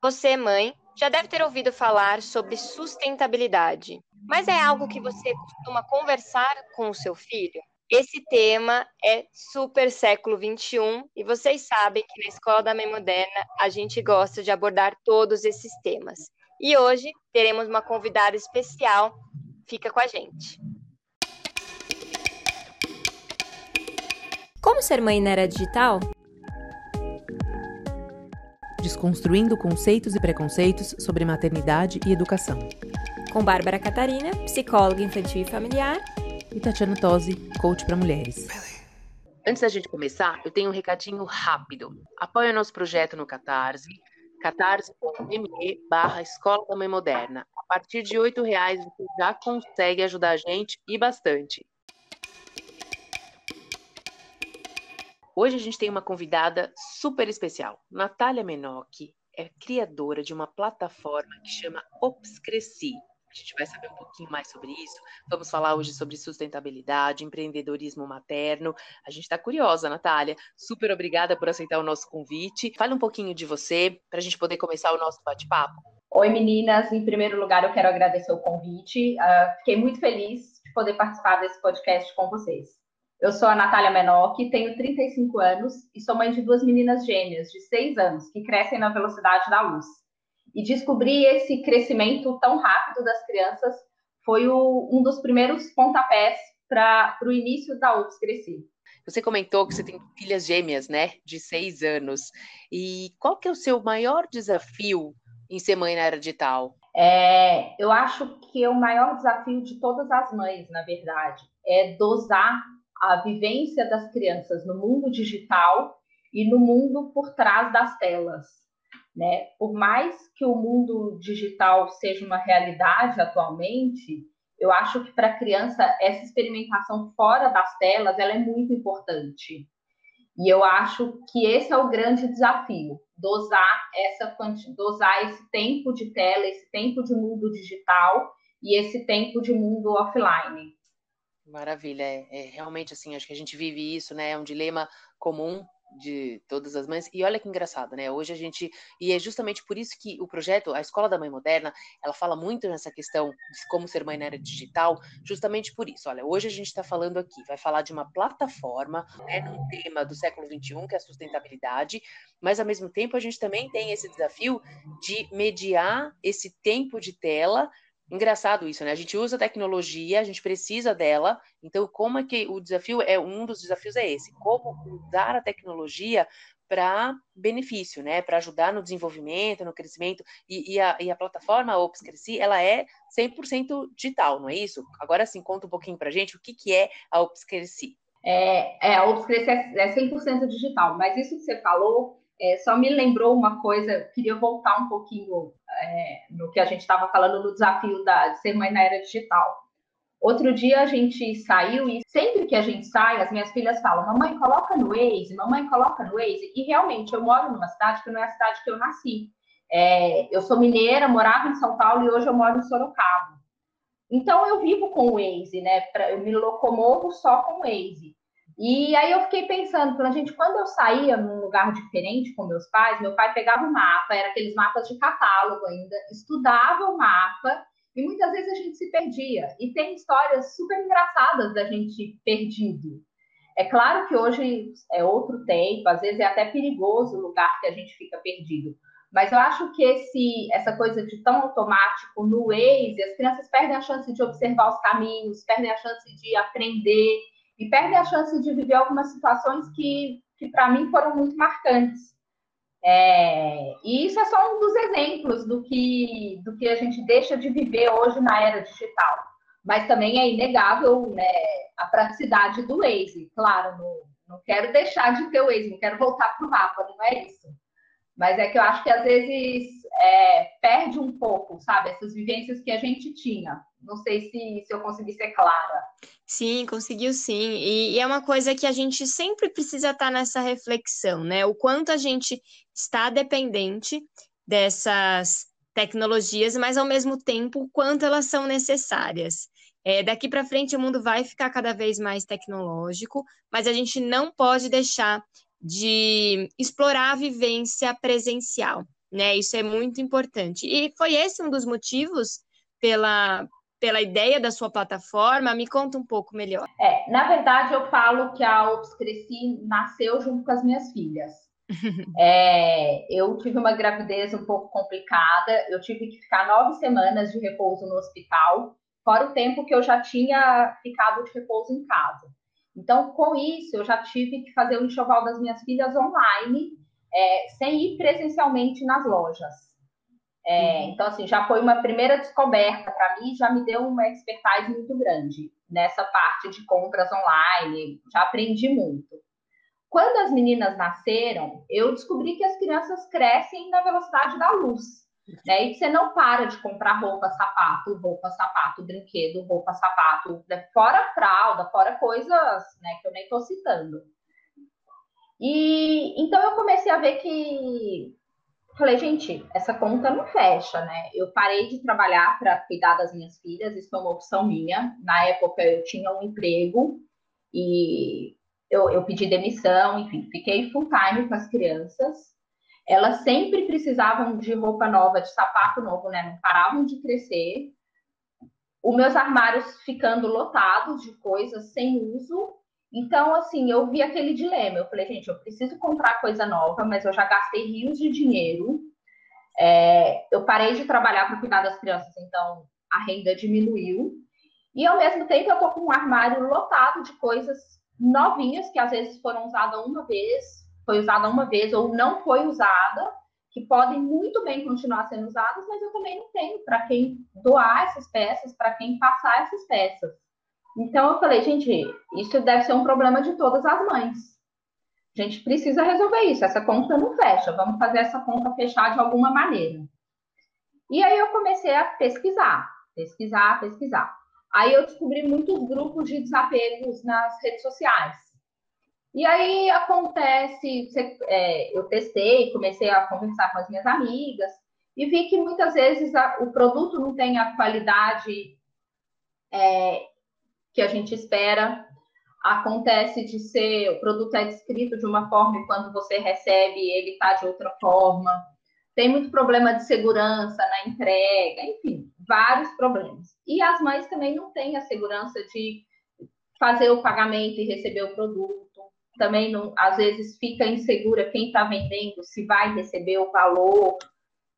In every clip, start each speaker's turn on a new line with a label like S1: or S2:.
S1: Você, mãe, já deve ter ouvido falar sobre sustentabilidade, mas é algo que você costuma conversar com o seu filho? Esse tema é super século XXI e vocês sabem que na Escola da Mãe Moderna a gente gosta de abordar todos esses temas. E hoje teremos uma convidada especial. Fica com a gente.
S2: Como ser mãe na era digital?
S3: Desconstruindo conceitos e preconceitos sobre maternidade e educação.
S2: Com Bárbara Catarina, psicóloga infantil e familiar.
S3: E Tatiana Tosi, coach para mulheres.
S4: Antes da gente começar, eu tenho um recadinho rápido. Apoie o nosso projeto no Catarse, catarse.me barra Escola da Mãe Moderna. A partir de R$ reais você já consegue ajudar a gente e bastante. Hoje a gente tem uma convidada super especial. Natália Menotti é criadora de uma plataforma que chama Obscreci. A gente vai saber um pouquinho mais sobre isso. Vamos falar hoje sobre sustentabilidade, empreendedorismo materno. A gente está curiosa, Natália. Super obrigada por aceitar o nosso convite. Fale um pouquinho de você para a gente poder começar o nosso bate-papo.
S5: Oi, meninas. Em primeiro lugar, eu quero agradecer o convite. Uh, fiquei muito feliz de poder participar desse podcast com vocês. Eu sou a Natália Menotti, tenho 35 anos e sou mãe de duas meninas gêmeas de 6 anos que crescem na velocidade da luz. E descobrir esse crescimento tão rápido das crianças foi o, um dos primeiros pontapés para o início da UFS crescer.
S4: Você comentou que você tem filhas gêmeas, né, de 6 anos. E qual que é o seu maior desafio em ser mãe na era digital?
S5: É, eu acho que o maior desafio de todas as mães, na verdade, é dosar a vivência das crianças no mundo digital e no mundo por trás das telas. Né? Por mais que o mundo digital seja uma realidade atualmente, eu acho que para a criança essa experimentação fora das telas ela é muito importante. E eu acho que esse é o grande desafio, dosar essa dosar esse tempo de tela, esse tempo de mundo digital e esse tempo de mundo offline.
S4: Maravilha, é, é, realmente assim, acho que a gente vive isso, né? É um dilema comum de todas as mães. E olha que engraçado, né? Hoje a gente e é justamente por isso que o projeto, a Escola da Mãe Moderna, ela fala muito nessa questão de como ser mãe na era digital, justamente por isso. Olha, hoje a gente está falando aqui, vai falar de uma plataforma, né, num tema do século XXI que é a sustentabilidade, mas ao mesmo tempo a gente também tem esse desafio de mediar esse tempo de tela Engraçado isso, né? A gente usa tecnologia, a gente precisa dela. Então, como é que o desafio é um dos desafios é esse? Como usar a tecnologia para benefício, né? Para ajudar no desenvolvimento, no crescimento. E, e, a, e a, plataforma Ops Cresci, ela é 100% digital, não é isso? Agora sim, conta um pouquinho para gente o que, que é a Ops Cresci.
S5: É, é, a Ops Cresci é 100% digital, mas isso que você falou é, só me lembrou uma coisa, queria voltar um pouquinho é, no que a gente estava falando no desafio da, de ser mãe na era digital. Outro dia a gente saiu e sempre que a gente sai, as minhas filhas falam: Mamãe, coloca no Waze, mamãe, coloca no Waze. E realmente eu moro numa cidade que não é a cidade que eu nasci. É, eu sou mineira, morava em São Paulo e hoje eu moro em Sorocaba. Então eu vivo com o Waze, né? Pra, eu me locomovo só com o Waze. E aí eu fiquei pensando, pela gente, quando eu saía num lugar diferente com meus pais, meu pai pegava o mapa, era aqueles mapas de catálogo ainda, estudava o mapa e muitas vezes a gente se perdia. E tem histórias super engraçadas da gente perdido. É claro que hoje é outro tempo, às vezes é até perigoso o lugar que a gente fica perdido. Mas eu acho que esse, essa coisa de tão automático no Waze, as crianças perdem a chance de observar os caminhos, perdem a chance de aprender e perde a chance de viver algumas situações que, que para mim foram muito marcantes. É, e isso é só um dos exemplos do que, do que a gente deixa de viver hoje na era digital. Mas também é inegável né, a praticidade do Waze. Claro, não, não quero deixar de ter o Waze, não quero voltar para o mapa, não é isso. Mas é que eu acho que às vezes é, perde um pouco, sabe, essas vivências que a gente tinha. Não sei se, se eu consegui ser clara.
S1: Sim, conseguiu sim. E, e, é uma coisa que a gente sempre precisa estar nessa reflexão, né? O quanto a gente está dependente dessas tecnologias, mas ao mesmo tempo o quanto elas são necessárias. É, daqui para frente o mundo vai ficar cada vez mais tecnológico, mas a gente não pode deixar de explorar a vivência presencial. né? Isso é muito importante. E foi esse um dos motivos pela, pela ideia da sua plataforma? Me conta um pouco melhor.
S5: É, na verdade, eu falo que a Ops Cresci nasceu junto com as minhas filhas. é, eu tive uma gravidez um pouco complicada, eu tive que ficar nove semanas de repouso no hospital, fora o tempo que eu já tinha ficado de repouso em casa. Então, com isso, eu já tive que fazer o enxoval das minhas filhas online, é, sem ir presencialmente nas lojas. É, uhum. Então, assim, já foi uma primeira descoberta para mim, já me deu uma expertise muito grande nessa parte de compras online, já aprendi muito. Quando as meninas nasceram, eu descobri que as crianças crescem na velocidade da luz. Né? E você não para de comprar roupa, sapato, roupa, sapato, brinquedo, roupa, sapato, né? fora fralda, fora coisas né, que eu nem estou citando. E então eu comecei a ver que falei, gente, essa conta não fecha, né? Eu parei de trabalhar para cuidar das minhas filhas, isso foi uma opção minha. Na época eu tinha um emprego e eu, eu pedi demissão, enfim, fiquei full time com as crianças. Elas sempre precisavam de roupa nova, de sapato novo, né? Não paravam de crescer. Os meus armários ficando lotados de coisas sem uso então, assim, eu vi aquele dilema. Eu falei, gente, eu preciso comprar coisa nova, mas eu já gastei rios de dinheiro. É, eu parei de trabalhar para cuidar das crianças, então a renda diminuiu. E ao mesmo tempo, eu tô com um armário lotado de coisas novinhas que às vezes foram usadas uma vez, foi usada uma vez ou não foi usada, que podem muito bem continuar sendo usadas, mas eu também não tenho para quem doar essas peças, para quem passar essas peças. Então eu falei, gente, isso deve ser um problema de todas as mães. A gente precisa resolver isso. Essa conta não fecha. Vamos fazer essa conta fechar de alguma maneira. E aí eu comecei a pesquisar, pesquisar, pesquisar. Aí eu descobri muitos grupos de desapegos nas redes sociais. E aí acontece, é, eu testei, comecei a conversar com as minhas amigas e vi que muitas vezes a, o produto não tem a qualidade é, que a gente espera. Acontece de ser, o produto é descrito de uma forma e quando você recebe, ele está de outra forma. Tem muito problema de segurança na entrega, enfim, vários problemas. E as mães também não têm a segurança de fazer o pagamento e receber o produto. Também, não, às vezes, fica insegura quem está vendendo, se vai receber o valor.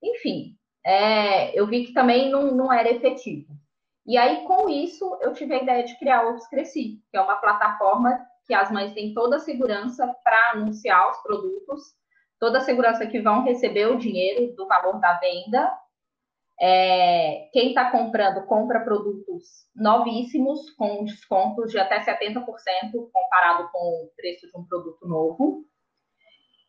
S5: Enfim, é, eu vi que também não, não era efetivo. E aí, com isso, eu tive a ideia de criar o Cresci, que é uma plataforma que as mães têm toda a segurança para anunciar os produtos, toda a segurança que vão receber o dinheiro do valor da venda. É, quem está comprando, compra produtos novíssimos, com descontos de até 70% comparado com o preço de um produto novo.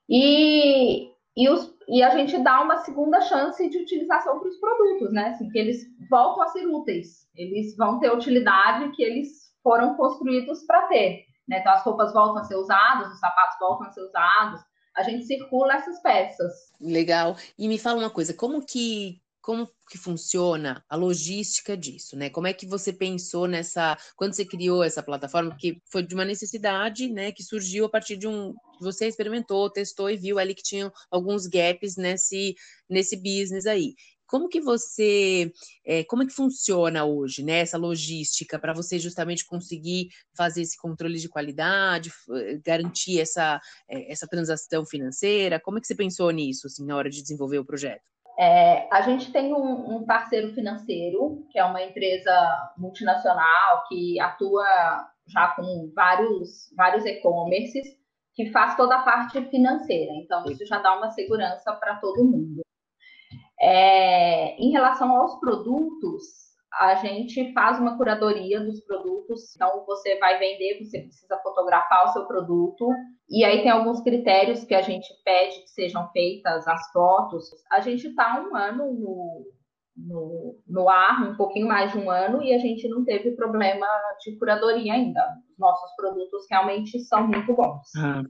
S5: E e, os, e a gente dá uma segunda chance de utilização para os produtos, né? Assim, que eles voltam a ser úteis, eles vão ter utilidade que eles foram construídos para ter. Né? Então, as roupas voltam a ser usadas, os sapatos voltam a ser usados, a gente circula essas peças.
S4: Legal. E me fala uma coisa, como que como que funciona a logística disso, né? Como é que você pensou nessa, quando você criou essa plataforma, porque foi de uma necessidade, né, que surgiu a partir de um, você experimentou, testou e viu ali que tinham alguns gaps nesse, nesse business aí. Como que você, é, como é que funciona hoje, né, essa logística para você justamente conseguir fazer esse controle de qualidade, garantir essa, é, essa transação financeira? Como é que você pensou nisso, assim, na hora de desenvolver o projeto?
S5: É, a gente tem um, um, parceiro financeiro, que é uma empresa multinacional que atua já com vários, vários e-commerces, que faz toda a parte financeira. Então, isso já dá uma segurança para todo mundo. É, em relação aos produtos, a gente faz uma curadoria dos produtos. Então, você vai vender, você precisa fotografar o seu produto. E aí tem alguns critérios que a gente pede que sejam feitas as fotos. A gente está um ano no, no, no ar, um pouquinho mais de um ano, e a gente não teve problema de curadoria ainda. Os nossos produtos realmente são muito bons.
S4: Ah,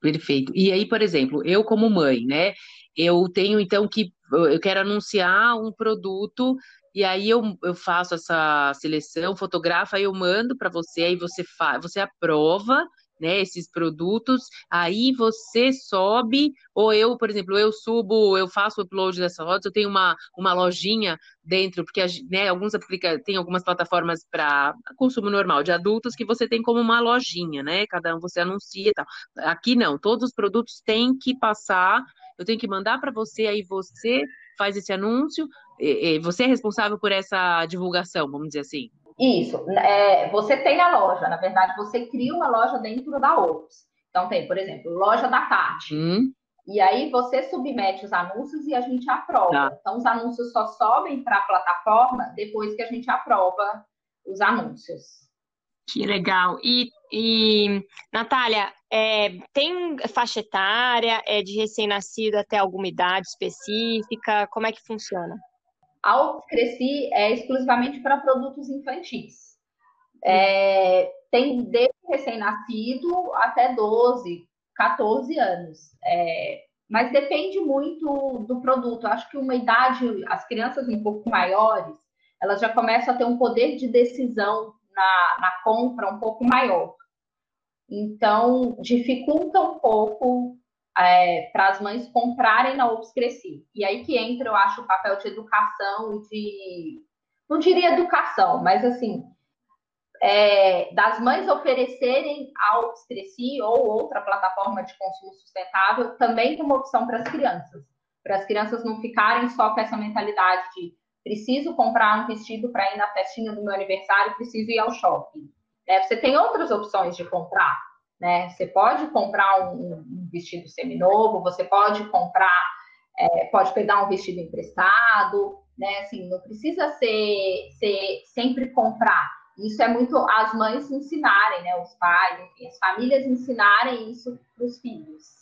S4: perfeito. E aí, por exemplo, eu como mãe, né? Eu tenho então que eu quero anunciar um produto e aí eu, eu faço essa seleção, fotografo, aí eu mando para você, aí você faz, você aprova, né, esses produtos, aí você sobe, ou eu, por exemplo, eu subo, eu faço o upload dessa fotos, eu tenho uma, uma lojinha dentro, porque né, alguns aplica tem algumas plataformas para consumo normal de adultos que você tem como uma lojinha, né? Cada um você anuncia e tal. Aqui não, todos os produtos têm que passar, eu tenho que mandar para você, aí você faz esse anúncio, você é responsável por essa divulgação, vamos dizer assim.
S5: Isso. É, você tem a loja, na verdade, você cria uma loja dentro da Ops. Então, tem, por exemplo, loja da Tati. Hum. E aí você submete os anúncios e a gente aprova. Tá. Então, os anúncios só sobem para a plataforma depois que a gente aprova os anúncios.
S1: Que legal. E, e Natália, é, tem faixa etária? É de recém-nascido até alguma idade específica? Como é que funciona?
S5: Ao Cresci é exclusivamente para produtos infantis. É, tem desde recém-nascido até 12, 14 anos. É, mas depende muito do produto. Acho que uma idade, as crianças um pouco maiores, elas já começam a ter um poder de decisão na, na compra um pouco maior. Então, dificulta um pouco é, para as mães comprarem na Ops Cresci. E aí que entra, eu acho, o papel de educação de. Não diria educação, mas assim, é, das mães oferecerem a Ops Cresci ou outra plataforma de consumo sustentável também como opção para as crianças. Para as crianças não ficarem só com essa mentalidade de preciso comprar um vestido para ir na festinha do meu aniversário, preciso ir ao shopping. É, você tem outras opções de comprar né? Você pode comprar um, um vestido seminovo, você pode comprar, é, pode pegar um vestido emprestado, né? Assim, não precisa ser, ser sempre comprar. Isso é muito as mães ensinarem, né? Os pais, enfim, as famílias ensinarem isso para os filhos.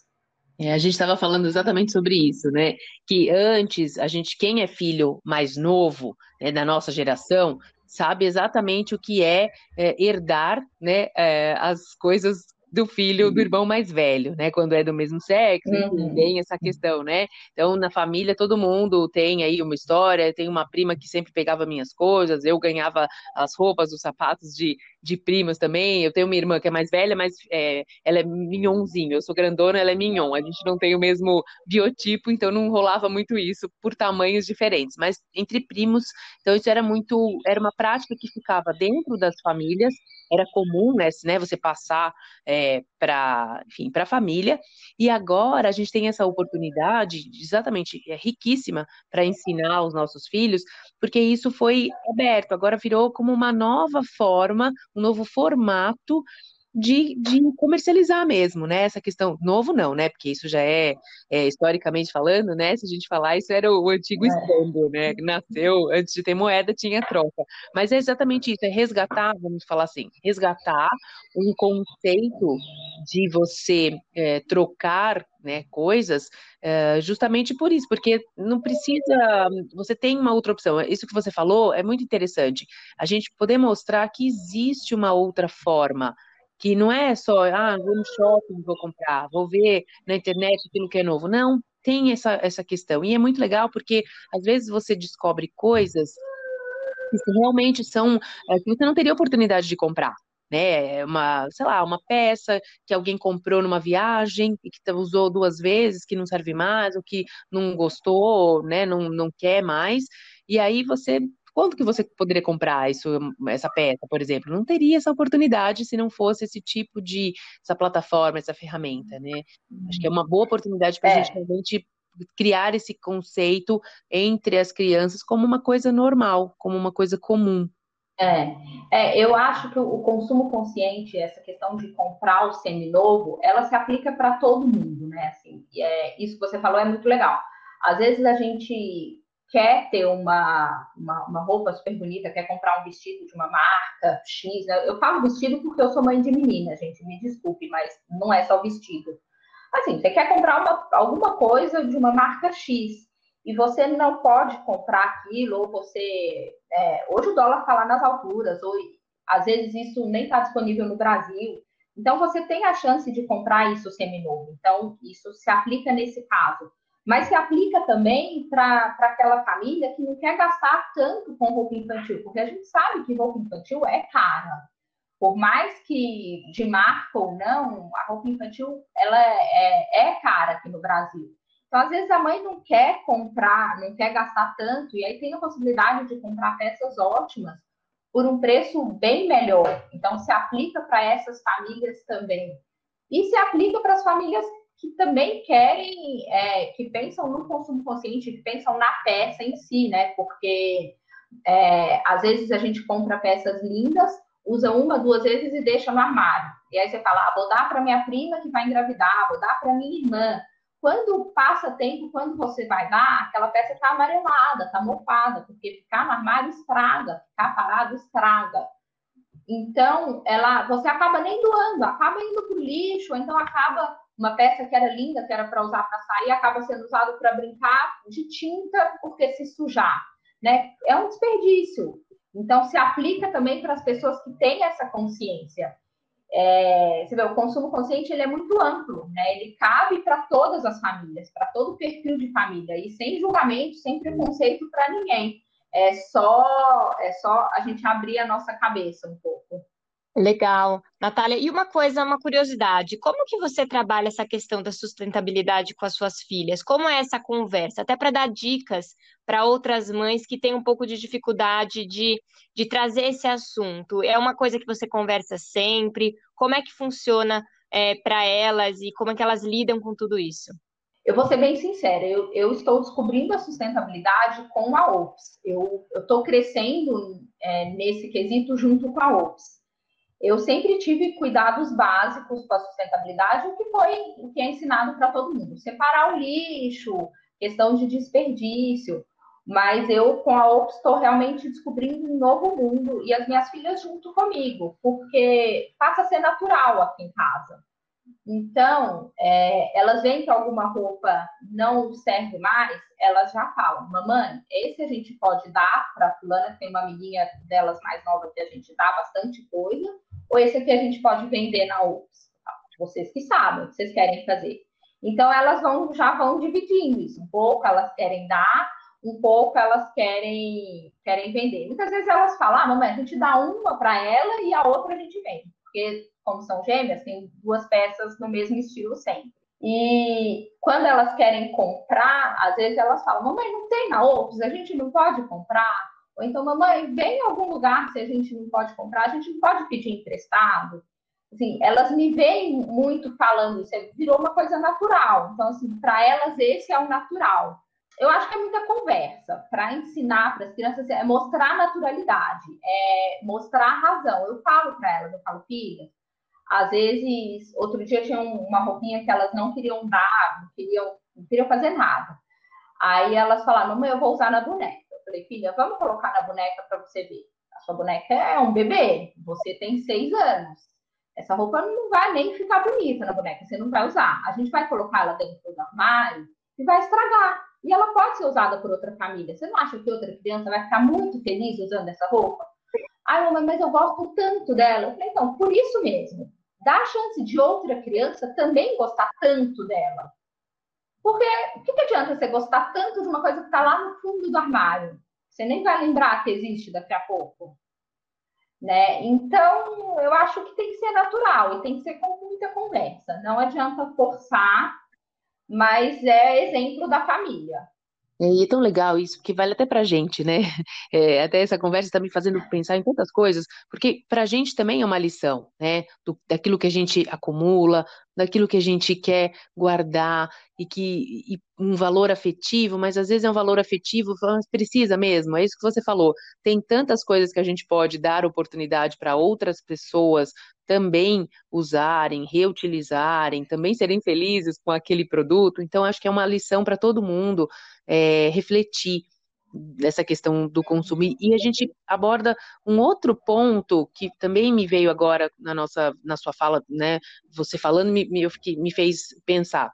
S4: É, a gente estava falando exatamente sobre isso, né? Que antes, a gente, quem é filho mais novo, né, da nossa geração, sabe exatamente o que é, é herdar né, é, as coisas do filho do uhum. irmão mais velho, né? Quando é do mesmo sexo, uhum. tem essa questão, né? Então, na família, todo mundo tem aí uma história. Tem uma prima que sempre pegava minhas coisas, eu ganhava as roupas, os sapatos de, de primas também. Eu tenho uma irmã que é mais velha, mas é, ela é mignonzinho. Eu sou grandona, ela é mignon. A gente não tem o mesmo biotipo, então não rolava muito isso por tamanhos diferentes. Mas entre primos, então isso era muito, era uma prática que ficava dentro das famílias era comum, né, né você passar é, para, enfim, para a família. E agora a gente tem essa oportunidade, exatamente, é riquíssima para ensinar os nossos filhos, porque isso foi aberto. Agora virou como uma nova forma, um novo formato de, de comercializar mesmo, né? Essa questão, novo não, né? Porque isso já é, é historicamente falando, né? Se a gente falar, isso era o, antigo é. escândalo, né? Nasceu antes de ter moeda, tinha troca. Mas é exatamente isso, é resgatar, vamos falar assim, resgatar um conceito de você é, trocar né, coisas, é, justamente por isso, porque não precisa, você tem uma outra opção. Isso que você falou é muito interessante. A gente poder mostrar que existe uma outra forma que não é só, ah, vou no shopping, vou comprar, vou ver na internet aquilo que é novo. Não, tem essa, essa questão. E é muito legal porque às vezes você descobre coisas que realmente são é, que você não teria oportunidade de comprar. Né, uma, sei lá, uma peça que alguém comprou numa viagem e que usou duas vezes, que não serve mais, ou que não gostou, né, não, não quer mais, e aí você quanto que você poderia comprar isso, essa peça, por exemplo? Não teria essa oportunidade se não fosse esse tipo de essa plataforma, essa ferramenta, né? Acho que é uma boa oportunidade para a é. gente realmente criar esse conceito entre as crianças como uma coisa normal, como uma coisa comum.
S5: É, é, eu acho que o consumo consciente, essa questão de comprar o seminovo, ela se aplica para todo mundo, né? Assim, é, isso que você falou é muito legal. Às vezes a gente quer ter uma, uma, uma, roupa super bonita, quer comprar um vestido de uma marca X. Né? Eu falo vestido porque eu sou mãe de menina, gente, me desculpe, mas não é só vestido. Assim, você quer comprar uma, alguma coisa de uma marca X e você não pode comprar aquilo, ou você. É, hoje o dólar está lá nas alturas, ou às vezes isso nem está disponível no Brasil. Então, você tem a chance de comprar isso seminovo. Então, isso se aplica nesse caso mas se aplica também para aquela família que não quer gastar tanto com roupa infantil, porque a gente sabe que roupa infantil é cara. Por mais que de marca ou não, a roupa infantil ela é, é cara aqui no Brasil. Então, às vezes, a mãe não quer comprar, não quer gastar tanto, e aí tem a possibilidade de comprar peças ótimas por um preço bem melhor. Então, se aplica para essas famílias também. E se aplica para as famílias que também querem, é, que pensam no consumo consciente, que pensam na peça em si, né? Porque é, às vezes a gente compra peças lindas, usa uma, duas vezes e deixa no armário. E aí você fala, ah, vou dar para minha prima que vai engravidar, vou dar para minha irmã. Quando passa tempo, quando você vai dar, aquela peça está amarelada, está mofada, porque ficar no armário estraga, ficar parado estraga. Então, ela, você acaba nem doando, acaba indo para o lixo, então acaba uma peça que era linda, que era para usar para sair, acaba sendo usado para brincar de tinta porque se sujar, né? É um desperdício. Então se aplica também para as pessoas que têm essa consciência. É, você vê, o consumo consciente ele é muito amplo, né? Ele cabe para todas as famílias, para todo o perfil de família e sem julgamento, sem preconceito para ninguém. É só é só a gente abrir a nossa cabeça um pouco.
S1: Legal. Natália, e uma coisa, uma curiosidade, como que você trabalha essa questão da sustentabilidade com as suas filhas? Como é essa conversa? Até para dar dicas para outras mães que têm um pouco de dificuldade de, de trazer esse assunto. É uma coisa que você conversa sempre? Como é que funciona é, para elas e como é que elas lidam com tudo isso?
S5: Eu vou ser bem sincera, eu, eu estou descobrindo a sustentabilidade com a OPS. Eu estou crescendo é, nesse quesito junto com a OPS eu sempre tive cuidados básicos com a sustentabilidade, o que foi o que é ensinado para todo mundo. Separar o lixo, questão de desperdício. Mas eu, com a OPS, estou realmente descobrindo um novo mundo e as minhas filhas junto comigo, porque passa a ser natural aqui em casa. Então, é, elas veem que alguma roupa não serve mais, elas já falam, mamãe, esse a gente pode dar para fulana, que tem uma amiguinha delas mais nova que a gente dá bastante coisa, ou esse aqui a gente pode vender na UPS? Vocês que sabem o que vocês querem fazer. Então, elas vão, já vão dividindo isso. Um pouco elas querem dar, um pouco elas querem, querem vender. Muitas vezes elas falam, ah, mamãe, a gente dá uma para ela e a outra a gente vende. Porque, como são gêmeas, tem duas peças no mesmo estilo sempre. E quando elas querem comprar, às vezes elas falam, mamãe, não tem na Opus, a gente não pode comprar. Ou então, mamãe, vem em algum lugar se a gente não pode comprar, a gente não pode pedir emprestado. Assim, elas me veem muito falando isso, virou uma coisa natural. Então, assim, para elas esse é o natural. Eu acho que é muita conversa para ensinar para as crianças é mostrar naturalidade, é mostrar razão. Eu falo para elas, eu falo, filha, às vezes, outro dia tinha uma roupinha que elas não queriam dar, não queriam, não queriam fazer nada. Aí elas falaram, mamãe, eu vou usar na boneca. Falei, filha, vamos colocar na boneca para você ver. A sua boneca é um bebê, você tem seis anos. Essa roupa não vai nem ficar bonita na boneca, você não vai usar. A gente vai colocar ela dentro do armário e vai estragar. E ela pode ser usada por outra família. Você não acha que outra criança vai ficar muito feliz usando essa roupa? Ai, mamãe, mas eu gosto tanto dela. Eu falei, então, por isso mesmo. Dá a chance de outra criança também gostar tanto dela. Porque o que, que adianta você gostar tanto de uma coisa que está lá no fundo do armário? Você nem vai lembrar que existe daqui a pouco. Né? Então, eu acho que tem que ser natural e tem que ser com muita conversa. Não adianta forçar, mas é exemplo da família.
S4: E é tão legal isso, porque vale até pra gente, né? É, até essa conversa está me fazendo pensar em tantas coisas, porque pra gente também é uma lição, né? Do, daquilo que a gente acumula, daquilo que a gente quer guardar e que e um valor afetivo, mas às vezes é um valor afetivo, mas precisa mesmo, é isso que você falou. Tem tantas coisas que a gente pode dar oportunidade para outras pessoas também usarem, reutilizarem, também serem felizes com aquele produto. Então, acho que é uma lição para todo mundo é, refletir dessa questão do consumo. E a gente aborda um outro ponto que também me veio agora na nossa na sua fala, né? Você falando me, me, me fez pensar.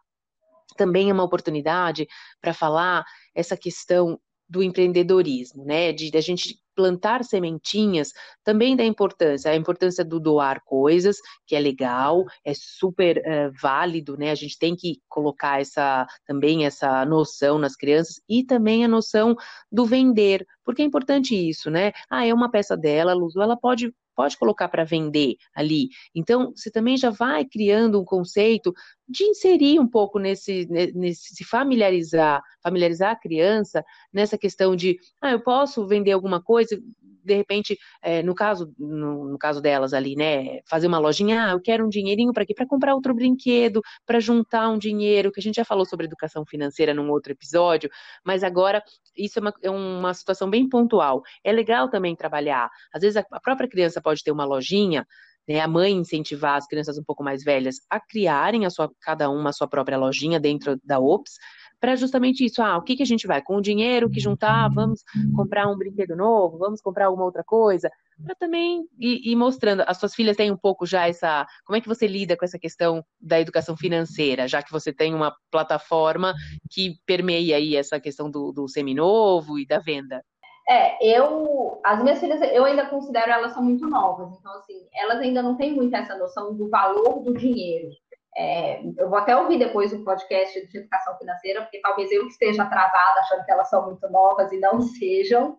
S4: Também é uma oportunidade para falar essa questão do empreendedorismo, né? De, de a gente plantar sementinhas também da importância, a importância do doar coisas, que é legal, é super uh, válido, né? A gente tem que colocar essa também essa noção nas crianças e também a noção do vender, porque é importante isso, né? Ah, é uma peça dela, ela usou, ela pode pode colocar para vender ali. Então, você também já vai criando um conceito de inserir um pouco nesse, nesse se familiarizar, familiarizar a criança nessa questão de, ah, eu posso vender alguma coisa, de repente, é, no caso no, no, caso delas ali, né, fazer uma lojinha, ah, eu quero um dinheirinho para quê? Para comprar outro brinquedo, para juntar um dinheiro, que a gente já falou sobre educação financeira num outro episódio, mas agora isso é uma, é uma situação bem pontual. É legal também trabalhar. Às vezes a, a própria criança pode ter uma lojinha, né, a mãe incentivar as crianças um pouco mais velhas a criarem a sua, cada uma a sua própria lojinha dentro da OPS, para justamente isso. Ah, o que, que a gente vai? Com o dinheiro que juntar, vamos comprar um brinquedo novo, vamos comprar alguma outra coisa, para também ir, ir, mostrando. As suas filhas têm um pouco já essa. Como é que você lida com essa questão da educação financeira, já que você tem uma plataforma que permeia aí essa questão do, do seminovo e da venda?
S5: É, eu, as minhas filhas, eu ainda considero elas são muito novas, então assim, elas ainda não têm muito essa noção do valor do dinheiro. É, eu vou até ouvir depois o podcast de educação financeira, porque talvez eu esteja atrasada achando que elas são muito novas e não sejam,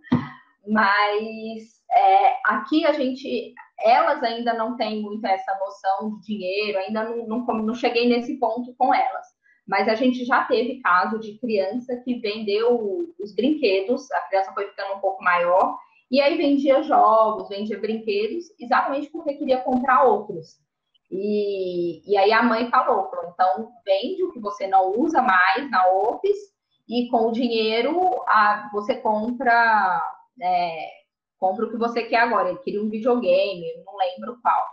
S5: mas é, aqui a gente, elas ainda não têm muito essa noção de dinheiro, ainda não, não, não cheguei nesse ponto com elas. Mas a gente já teve caso de criança que vendeu os brinquedos, a criança foi ficando um pouco maior, e aí vendia jogos, vendia brinquedos, exatamente porque queria comprar outros. E, e aí a mãe falou, então vende o que você não usa mais na OPS e com o dinheiro a, você compra, é, compra o que você quer agora. Ele queria um videogame, não lembro qual.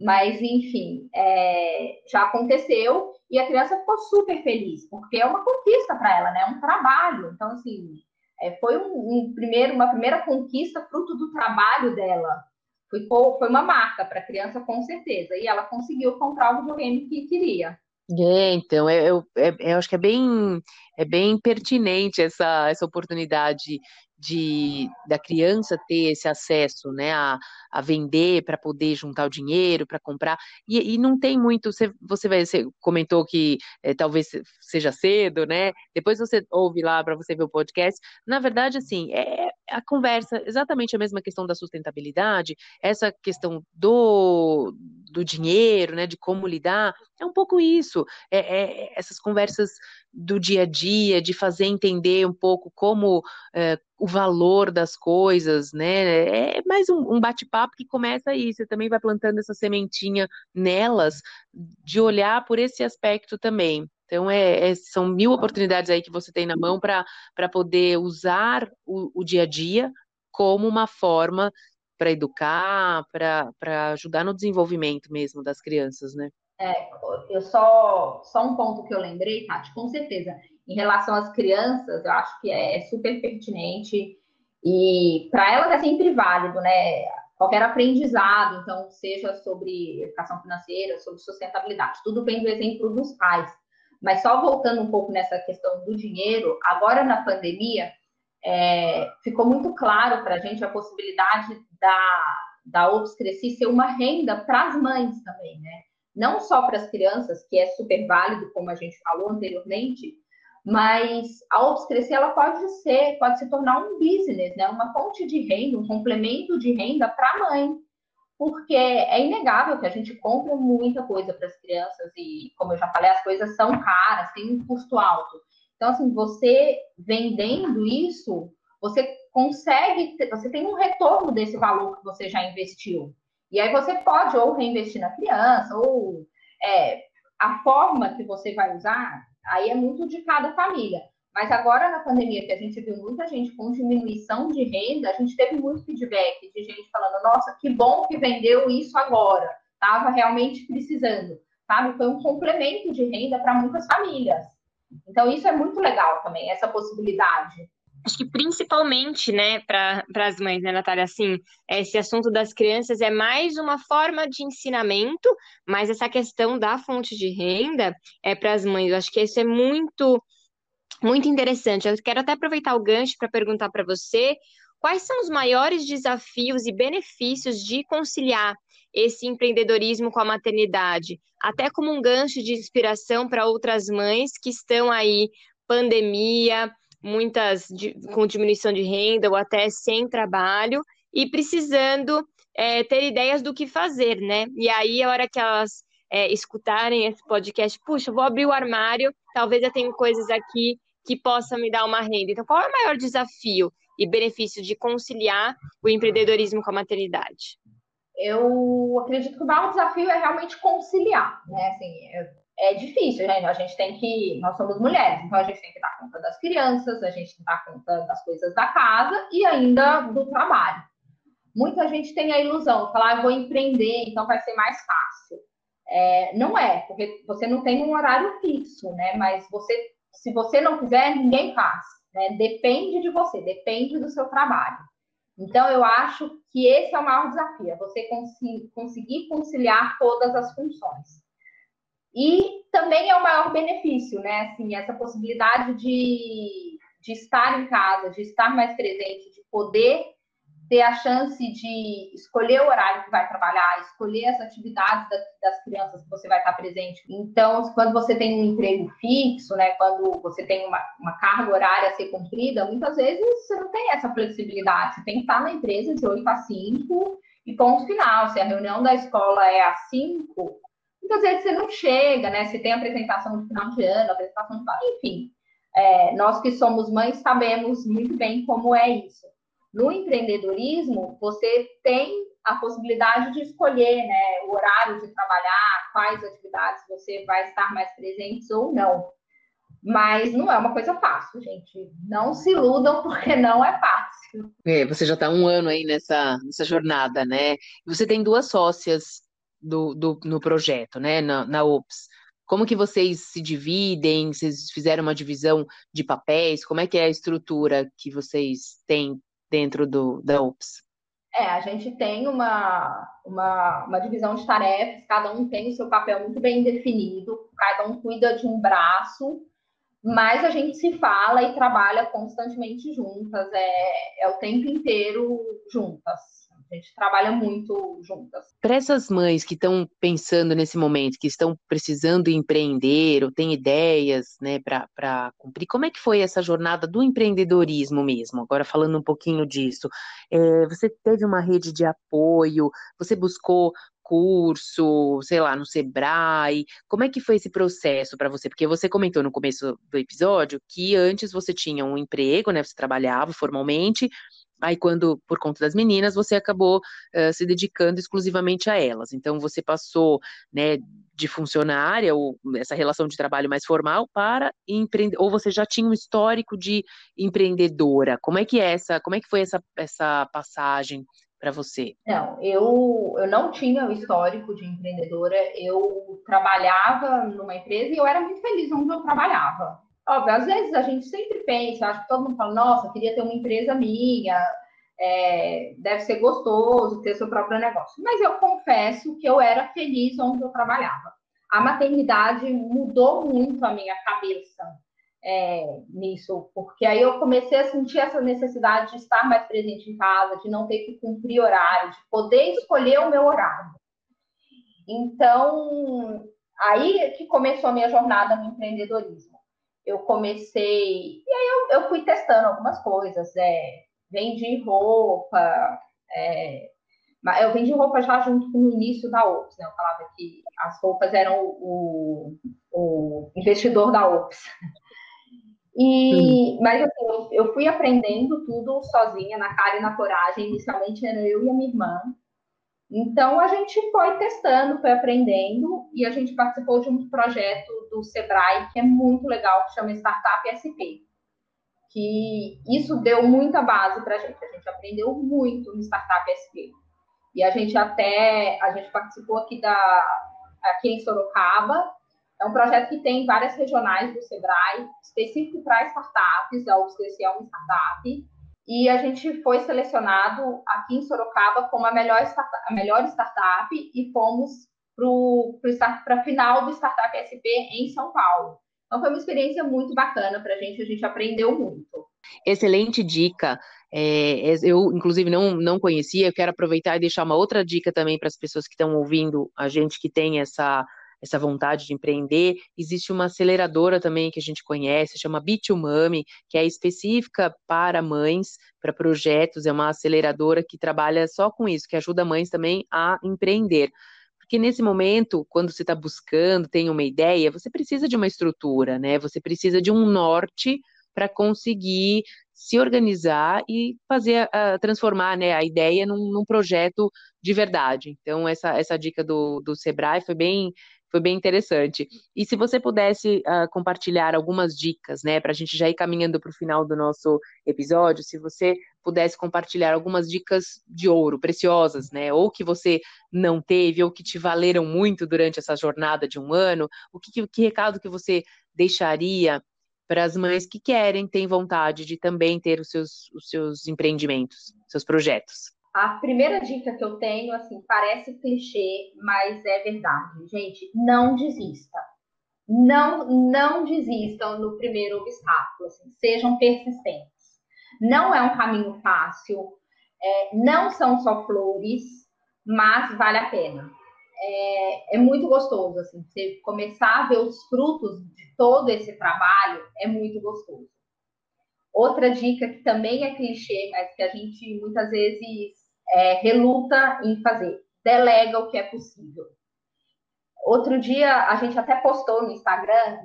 S5: Mas, enfim, é, já aconteceu e a criança ficou super feliz, porque é uma conquista para ela, né? É um trabalho. Então, assim, é, foi um, um, primeiro, uma primeira conquista fruto do trabalho dela. Ficou, foi uma marca para a criança, com certeza. E ela conseguiu comprar o videogame que queria.
S4: É, então, é, eu, é, eu acho que é bem, é bem pertinente essa, essa oportunidade de da criança ter esse acesso, né, a, a vender para poder juntar o dinheiro para comprar e, e, não tem muito. Você, você vai você comentou que é, talvez seja cedo, né? Depois você ouve lá para você ver o podcast. Na verdade, assim, é a conversa exatamente a mesma questão da sustentabilidade, essa questão do do dinheiro, né, de como lidar, é um pouco isso. É, é essas conversas do dia a dia, de fazer entender um pouco como é, o valor das coisas, né? É mais um, um bate-papo que começa aí. Você também vai plantando essa sementinha nelas de olhar por esse aspecto também. Então, é, é, são mil oportunidades aí que você tem na mão para poder usar o, o dia a dia como uma forma para educar, para ajudar no desenvolvimento mesmo das crianças, né?
S5: É, eu só, só um ponto que eu lembrei, Tati, com certeza. Em relação às crianças, eu acho que é, é super pertinente e para elas é sempre válido, né? Qualquer aprendizado, então, seja sobre educação financeira, sobre sustentabilidade, tudo vem do exemplo dos pais. Mas só voltando um pouco nessa questão do dinheiro, agora na pandemia, é, ficou muito claro para a gente a possibilidade da, da OPS Cresci ser uma renda para as mães também, né? não só para as crianças, que é super válido, como a gente falou anteriormente, mas a Ops Crescer ela pode ser, pode se tornar um business, né? uma fonte de renda, um complemento de renda para a mãe. Porque é inegável que a gente compra muita coisa para as crianças e, como eu já falei, as coisas são caras, tem um custo alto. Então, assim, você vendendo isso, você consegue, você tem um retorno desse valor que você já investiu. E aí você pode ou reinvestir na criança, ou é, a forma que você vai usar, aí é muito de cada família. Mas agora, na pandemia, que a gente viu muita gente com diminuição de renda, a gente teve muito feedback de gente falando, nossa, que bom que vendeu isso agora, estava realmente precisando, sabe? Foi um complemento de renda para muitas famílias. Então, isso é muito legal também, essa possibilidade
S1: acho que principalmente, né, para as mães, né, Natália, assim, esse assunto das crianças é mais uma forma de ensinamento, mas essa questão da fonte de renda é para as mães. Eu acho que isso é muito, muito interessante. Eu quero até aproveitar o gancho para perguntar para você quais são os maiores desafios e benefícios de conciliar esse empreendedorismo com a maternidade, até como um gancho de inspiração para outras mães que estão aí pandemia, muitas com diminuição de renda ou até sem trabalho e precisando é, ter ideias do que fazer, né? E aí, a hora que elas é, escutarem esse podcast, puxa, vou abrir o armário, talvez eu tenha coisas aqui que possa me dar uma renda. Então, qual é o maior desafio e benefício de conciliar o empreendedorismo com a maternidade?
S5: Eu acredito que o maior desafio é realmente conciliar, né? Assim, é, é difícil, gente. A gente tem que. Nós somos mulheres, então a gente tem que dar conta das crianças, a gente tem que dar conta das coisas da casa e ainda do trabalho. Muita gente tem a ilusão, falar, ah, vou empreender, então vai ser mais fácil. É, não é, porque você não tem um horário fixo, né? Mas você, se você não quiser, ninguém faz. Né? Depende de você, depende do seu trabalho. Então, eu acho que esse é o maior desafio, é você conseguir conciliar todas as funções. E também é o maior benefício, né? Assim, essa possibilidade de, de estar em casa, de estar mais presente, de poder ter a chance de escolher o horário que vai trabalhar, escolher as atividades das, crianças que você vai estar presente. Então, quando você tem um emprego fixo, né, quando você tem uma, uma carga horária a ser cumprida, muitas vezes você não tem essa flexibilidade. Você tem que estar na empresa de 8 a 5 e ponto final. Se a reunião da escola é às 5, muitas vezes você não chega, né? Se tem apresentação de final de ano, apresentação de enfim. É, nós que somos mães sabemos muito bem como é isso. No empreendedorismo, você tem a possibilidade de escolher né, o horário de trabalhar, quais atividades você vai estar mais presente ou não. Mas não é uma coisa fácil, gente. Não se iludam, porque não é fácil.
S4: É, você já está um ano aí nessa, nessa jornada, né? Você tem duas sócias do, do, no projeto, né? Na, na OPS. Como que vocês se dividem? Vocês fizeram uma divisão de papéis? Como é que é a estrutura que vocês têm dentro do, da UPS?
S5: É, a gente tem uma, uma, uma, divisão de tarefas, cada um tem o seu papel muito bem definido, cada um cuida de um braço, mas a gente se fala e trabalha constantemente juntas, é, é o tempo inteiro juntas. A gente trabalha muito juntas.
S4: Para essas mães que estão pensando nesse momento, que estão precisando empreender ou têm ideias né, para cumprir, como é que foi essa jornada do empreendedorismo mesmo? Agora falando um pouquinho disso. É, você teve uma rede de apoio, você buscou curso, sei lá, no Sebrae? Como é que foi esse processo para você? Porque você comentou no começo do episódio que antes você tinha um emprego, né? Você trabalhava formalmente, Aí, quando, por conta das meninas, você acabou uh, se dedicando exclusivamente a elas. Então, você passou, né, de funcionária, ou essa relação de trabalho mais formal, para empreender, ou você já tinha um histórico de empreendedora. Como é que é essa, como é que foi essa, essa passagem para você?
S5: Não, eu, eu não tinha o histórico de empreendedora, eu trabalhava numa empresa e eu era muito feliz onde eu trabalhava. Óbvio, às vezes a gente sempre pensa, acho que todo mundo fala, nossa, queria ter uma empresa minha, é, deve ser gostoso ter seu próprio negócio. Mas eu confesso que eu era feliz onde eu trabalhava. A maternidade mudou muito a minha cabeça é, nisso, porque aí eu comecei a sentir essa necessidade de estar mais presente em casa, de não ter que cumprir horário, de poder escolher o meu horário. Então, aí que começou a minha jornada no empreendedorismo eu comecei. E aí eu, eu fui testando algumas coisas. É, vendi roupa. É, eu vendi roupa já junto com o início da Ops, né? Eu falava que as roupas eram o, o investidor da Ops. E, mas assim, eu fui aprendendo tudo sozinha, na cara e na coragem. Inicialmente era eu e a minha irmã. Então a gente foi testando, foi aprendendo e a gente participou de um projeto do Sebrae que é muito legal, que chama Startup SP. Que isso deu muita base para a gente. A gente aprendeu muito no Startup SP. E a gente até a gente participou aqui da aqui em Sorocaba. É um projeto que tem várias regionais do Sebrae, específico para startups, a UFCC é uma startup e a gente foi selecionado aqui em Sorocaba como a melhor startup, a melhor startup e fomos para a final do Startup SP em São Paulo. Então foi uma experiência muito bacana para a gente, a gente aprendeu muito.
S4: Excelente dica. É, eu, inclusive, não, não conhecia, eu quero aproveitar e deixar uma outra dica também para as pessoas que estão ouvindo a gente que tem essa, essa vontade de empreender, existe uma aceleradora também que a gente conhece, chama Bit2Mami, que é específica para mães, para projetos, é uma aceleradora que trabalha só com isso, que ajuda mães também a empreender. Porque nesse momento, quando você está buscando, tem uma ideia, você precisa de uma estrutura, né? Você precisa de um norte para conseguir se organizar e fazer, uh, transformar né, a ideia num, num, projeto de verdade. Então, essa, essa dica do, do Sebrae foi bem, foi bem interessante. E se você pudesse uh, compartilhar algumas dicas, né, para a gente já ir caminhando para o final do nosso episódio, se você pudesse compartilhar algumas dicas de ouro, preciosas, né, ou que você não teve, ou que te valeram muito durante essa jornada de um ano, o que, que recado que você deixaria para as mães que querem, têm vontade de também ter os seus, os seus empreendimentos, seus projetos?
S5: A primeira dica que eu tenho, assim, parece clichê, mas é verdade. Gente, não desista. Não, não desistam no primeiro obstáculo. Assim, sejam persistentes. Não é um caminho fácil. É, não são só flores, mas vale a pena. É, é, muito gostoso, assim, você começar a ver os frutos de todo esse trabalho é muito gostoso. Outra dica que também é clichê, mas que a gente muitas vezes é, reluta em fazer. Delega o que é possível. Outro dia, a gente até postou no Instagram,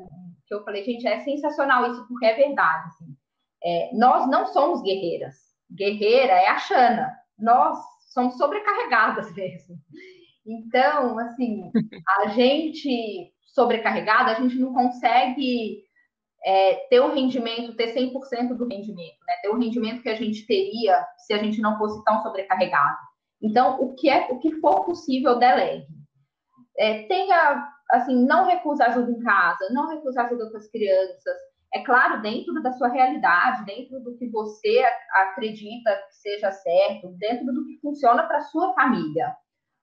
S5: que eu falei, gente, é sensacional isso, porque é verdade. Assim. É, nós não somos guerreiras. Guerreira é a Xana. Nós somos sobrecarregadas mesmo. Então, assim, a gente sobrecarregada, a gente não consegue é, ter o rendimento, ter 100% do rendimento, né? ter o rendimento que a gente teria se a gente não fosse tão sobrecarregado. Então, o que é o que for possível, delegue. É, tenha, assim, não recusa ajuda em casa, não recusa ajuda com as crianças. É claro, dentro da sua realidade, dentro do que você acredita que seja certo, dentro do que funciona para sua família.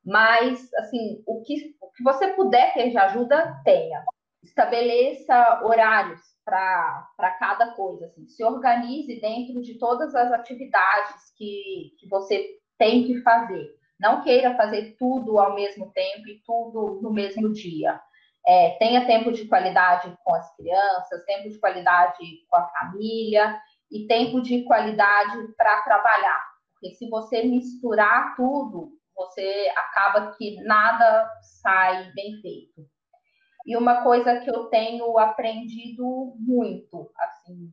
S5: Mas, assim, o que, o que você puder ter de ajuda, tenha. Estabeleça horários para cada coisa. Assim. Se organize dentro de todas as atividades que, que você tem que fazer. Não queira fazer tudo ao mesmo tempo e tudo no mesmo dia. É, tenha tempo de qualidade com as crianças, tempo de qualidade com a família e tempo de qualidade para trabalhar. Porque se você misturar tudo, você acaba que nada sai bem feito. E uma coisa que eu tenho aprendido muito, assim,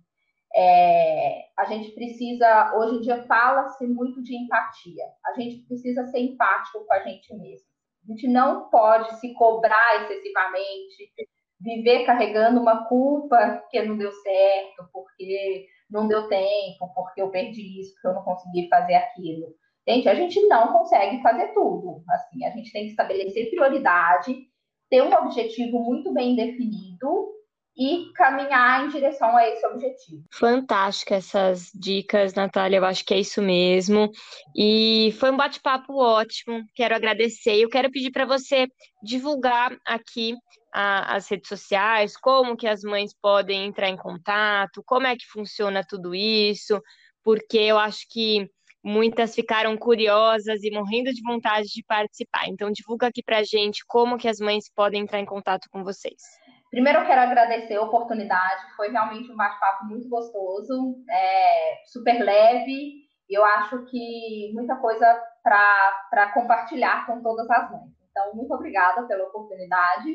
S5: é, a gente precisa, hoje em dia fala-se muito de empatia. A gente precisa ser empático com a gente mesmo. A gente não pode se cobrar excessivamente, viver carregando uma culpa porque não deu certo, porque não deu tempo, porque eu perdi isso, porque eu não consegui fazer aquilo. Gente, a gente não consegue fazer tudo. Assim, a gente tem que estabelecer prioridade ter um objetivo muito bem definido e caminhar em direção a esse objetivo.
S1: Fantástica essas dicas, Natália. Eu acho que é isso mesmo. E foi um bate-papo ótimo. Quero agradecer. Eu quero pedir para você divulgar aqui a, as redes sociais, como que as mães podem entrar em contato, como é que funciona tudo isso, porque eu acho que muitas ficaram curiosas e morrendo de vontade de participar. Então, divulga aqui para a gente como que as mães podem entrar em contato com vocês.
S5: Primeiro, eu quero agradecer a oportunidade. Foi realmente um bate-papo muito gostoso, é, super leve. Eu acho que muita coisa para compartilhar com todas as mães. Então, muito obrigada pela oportunidade.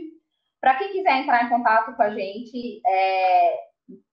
S5: Para quem quiser entrar em contato com a gente, é,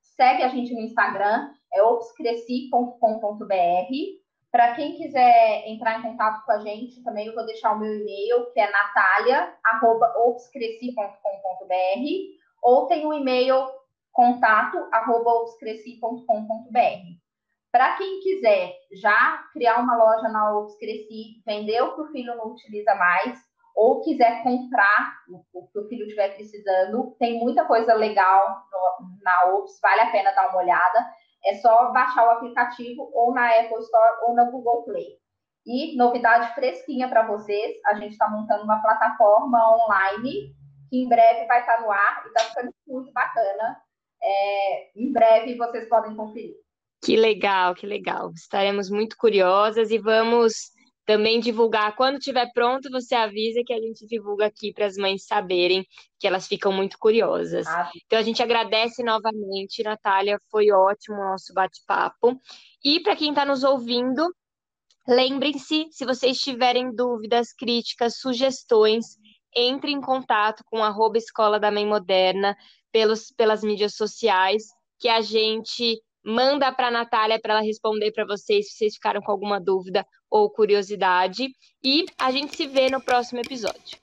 S5: segue a gente no Instagram, é opscresci.com.br. Para quem quiser entrar em contato com a gente, também eu vou deixar o meu e-mail, que é natalia.opscresci.com.br ou tem o e-mail contato.opscresci.com.br. Para quem quiser já criar uma loja na Ops Cresci, vender o que o filho não utiliza mais, ou quiser comprar o que o filho estiver precisando, tem muita coisa legal na Ops, vale a pena dar uma olhada. É só baixar o aplicativo ou na Apple Store ou na Google Play. E novidade fresquinha para vocês, a gente está montando uma plataforma online que em breve vai estar tá no ar e está ficando muito bacana. É, em breve vocês podem conferir.
S1: Que legal, que legal. Estaremos muito curiosas e vamos também divulgar. Quando tiver pronto, você avisa que a gente divulga aqui para as mães saberem, que elas ficam muito curiosas. Ah. Então a gente agradece novamente, Natália, foi ótimo o nosso bate-papo. E para quem está nos ouvindo, lembrem-se, se vocês tiverem dúvidas, críticas, sugestões, entre em contato com arroba Escola da Mãe Moderna pelos, pelas mídias sociais, que a gente manda para a Natália para ela responder para vocês se vocês ficaram com alguma dúvida ou curiosidade. E a gente se vê no próximo episódio.